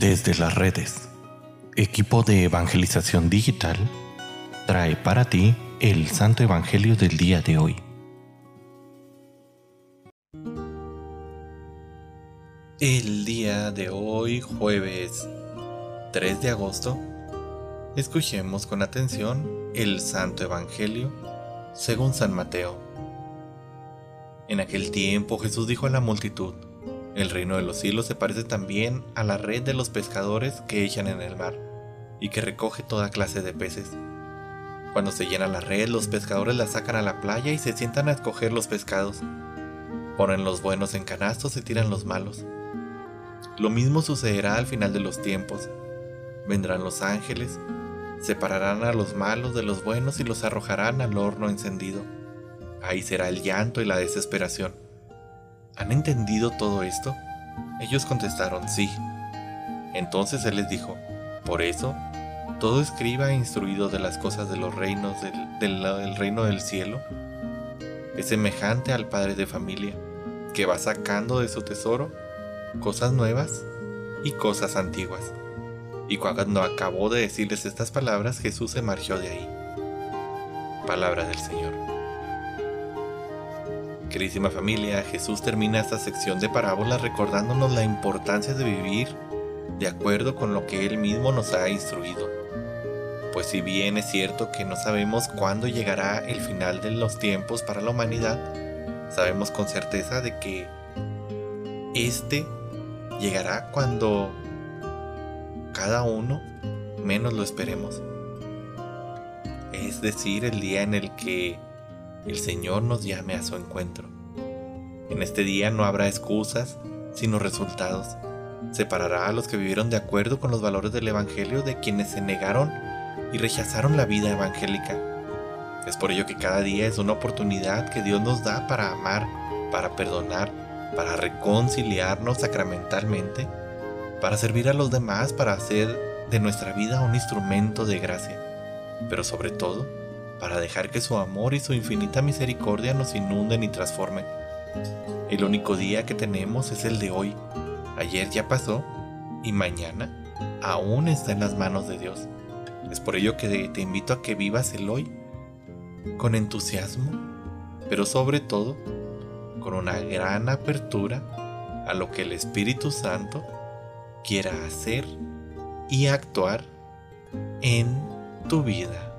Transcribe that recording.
Desde las redes, equipo de evangelización digital trae para ti el Santo Evangelio del día de hoy. El día de hoy, jueves 3 de agosto, escuchemos con atención el Santo Evangelio según San Mateo. En aquel tiempo Jesús dijo a la multitud, el reino de los cielos se parece también a la red de los pescadores que echan en el mar y que recoge toda clase de peces. Cuando se llena la red, los pescadores la sacan a la playa y se sientan a escoger los pescados. Ponen los buenos en canastos y tiran los malos. Lo mismo sucederá al final de los tiempos. Vendrán los ángeles, separarán a los malos de los buenos y los arrojarán al horno encendido. Ahí será el llanto y la desesperación ¿Han entendido todo esto? Ellos contestaron, sí. Entonces él les dijo, por eso, todo escriba instruido de las cosas de los reinos del, reino del cielo es semejante al padre de familia, que va sacando de su tesoro cosas nuevas y cosas antiguas. Y cuando acabó de decirles estas palabras, Jesús se marchó de ahí. Palabra del Señor. Querísima familia, Jesús termina esta sección de parábolas recordándonos la importancia de vivir de acuerdo con lo que Él mismo nos ha instruido. Pues si bien es cierto que no sabemos cuándo llegará el final de los tiempos para la humanidad, sabemos con certeza de que este llegará cuando cada uno menos lo esperemos. Es decir, el día en el que el Señor nos llame a su encuentro. En este día no habrá excusas, sino resultados. Separará a los que vivieron de acuerdo con los valores del Evangelio de quienes se negaron y rechazaron la vida evangélica. Es por ello que cada día es una oportunidad que Dios nos da para amar, para perdonar, para reconciliarnos sacramentalmente, para servir a los demás, para hacer de nuestra vida un instrumento de gracia, pero sobre todo, para dejar que su amor y su infinita misericordia nos inunden y transformen. El único día que tenemos es el de hoy. Ayer ya pasó y mañana aún está en las manos de Dios. Es por ello que te invito a que vivas el hoy con entusiasmo, pero sobre todo con una gran apertura a lo que el Espíritu Santo quiera hacer y actuar en tu vida.